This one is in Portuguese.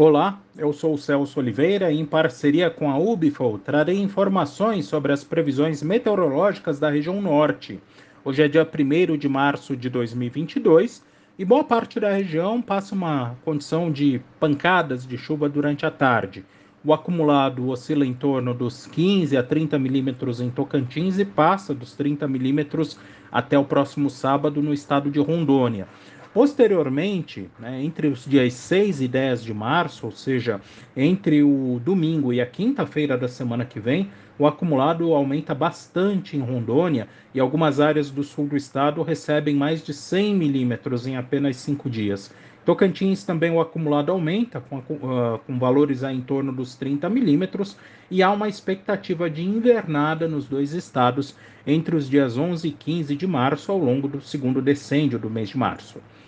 Olá, eu sou o Celso Oliveira e, em parceria com a Ubifol, trarei informações sobre as previsões meteorológicas da região norte. Hoje é dia 1 de março de 2022 e boa parte da região passa uma condição de pancadas de chuva durante a tarde. O acumulado oscila em torno dos 15 a 30 milímetros em Tocantins e passa dos 30 milímetros até o próximo sábado no estado de Rondônia. Posteriormente, né, entre os dias 6 e 10 de março, ou seja, entre o domingo e a quinta-feira da semana que vem, o acumulado aumenta bastante em Rondônia e algumas áreas do sul do estado recebem mais de 100 milímetros em apenas cinco dias. Tocantins também o acumulado aumenta, com, uh, com valores em torno dos 30 milímetros, e há uma expectativa de invernada nos dois estados entre os dias 11 e 15 de março, ao longo do segundo decêndio do mês de março.